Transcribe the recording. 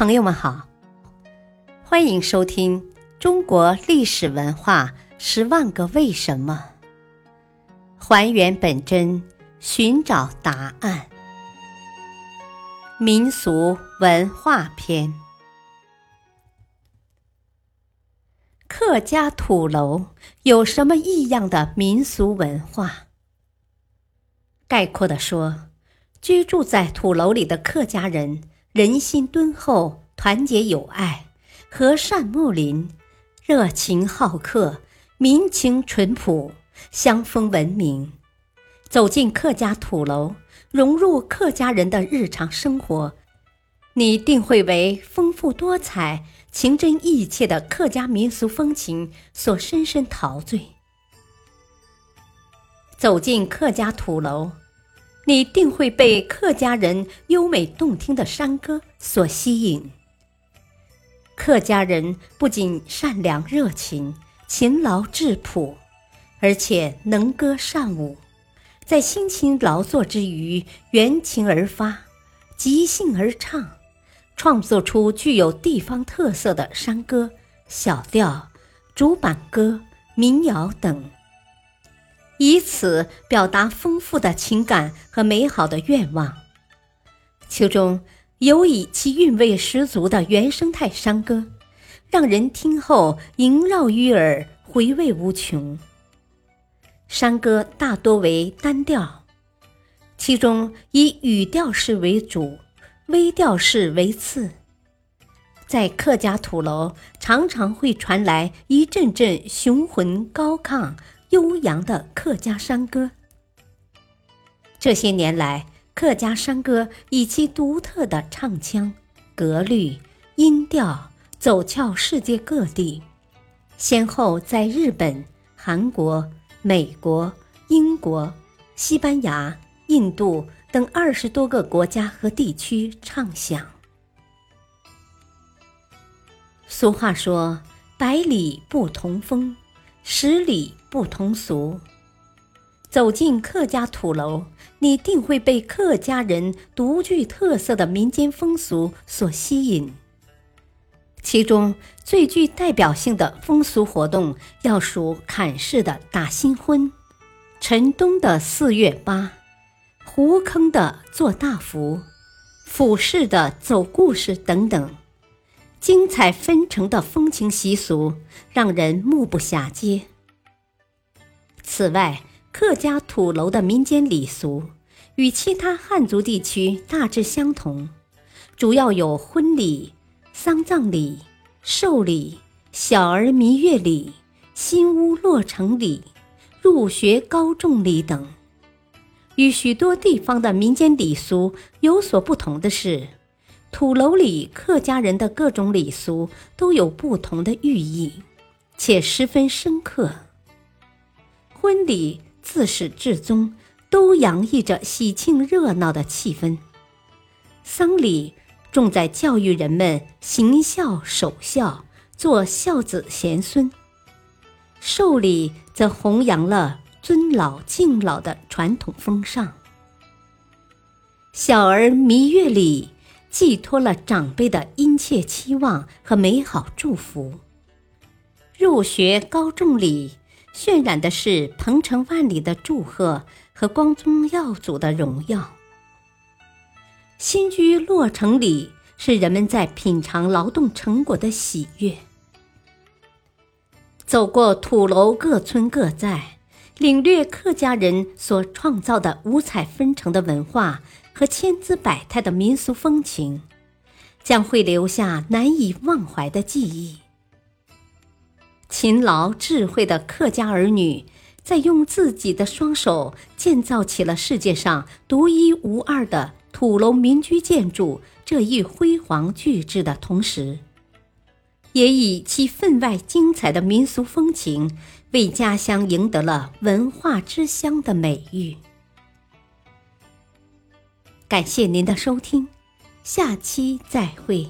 朋友们好，欢迎收听《中国历史文化十万个为什么》，还原本真，寻找答案。民俗文化篇：客家土楼有什么异样的民俗文化？概括的说，居住在土楼里的客家人。人心敦厚，团结友爱，和善睦邻，热情好客，民情淳朴，乡风文明。走进客家土楼，融入客家人的日常生活，你定会为丰富多彩、情真意切的客家民俗风情所深深陶醉。走进客家土楼。你定会被客家人优美动听的山歌所吸引。客家人不仅善良热情、勤劳质朴，而且能歌善舞，在辛勤劳作之余，缘情而发，即兴而唱，创作出具有地方特色的山歌、小调、竹板歌、民谣等。以此表达丰富的情感和美好的愿望，其中尤以其韵味十足的原生态山歌，让人听后萦绕于耳，回味无穷。山歌大多为单调，其中以语调式为主，微调式为次。在客家土楼，常常会传来一阵阵雄浑高亢。悠扬的客家山歌。这些年来，客家山歌以其独特的唱腔、格律、音调走俏世界各地，先后在日本、韩国、美国、英国、西班牙、印度等二十多个国家和地区唱响。俗话说：“百里不同风。”十里不同俗。走进客家土楼，你定会被客家人独具特色的民间风俗所吸引。其中最具代表性的风俗活动，要数坎氏的打新婚、陈东的四月八、湖坑的做大福、府氏的走故事等等。精彩纷呈的风情习俗，让人目不暇接。此外，客家土楼的民间礼俗与其他汉族地区大致相同，主要有婚礼、丧葬礼、寿礼、小儿弥月礼、新屋落成礼、入学高中礼等。与许多地方的民间礼俗有所不同的是。土楼里客家人的各种礼俗都有不同的寓意，且十分深刻。婚礼自始至终都洋溢着喜庆热闹的气氛，丧礼重在教育人们行孝守孝，做孝子贤孙；寿礼则弘扬了尊老敬老的传统风尚。小儿弥月礼。寄托了长辈的殷切期望和美好祝福。入学高中礼渲染的是鹏程万里的祝贺和光宗耀祖的荣耀。新居落成礼是人们在品尝劳动成果的喜悦。走过土楼各村各寨，领略客家人所创造的五彩纷呈的文化。和千姿百态的民俗风情，将会留下难以忘怀的记忆。勤劳智慧的客家儿女，在用自己的双手建造起了世界上独一无二的土楼民居建筑这一辉煌巨制的同时，也以其分外精彩的民俗风情，为家乡赢得了“文化之乡”的美誉。感谢您的收听，下期再会。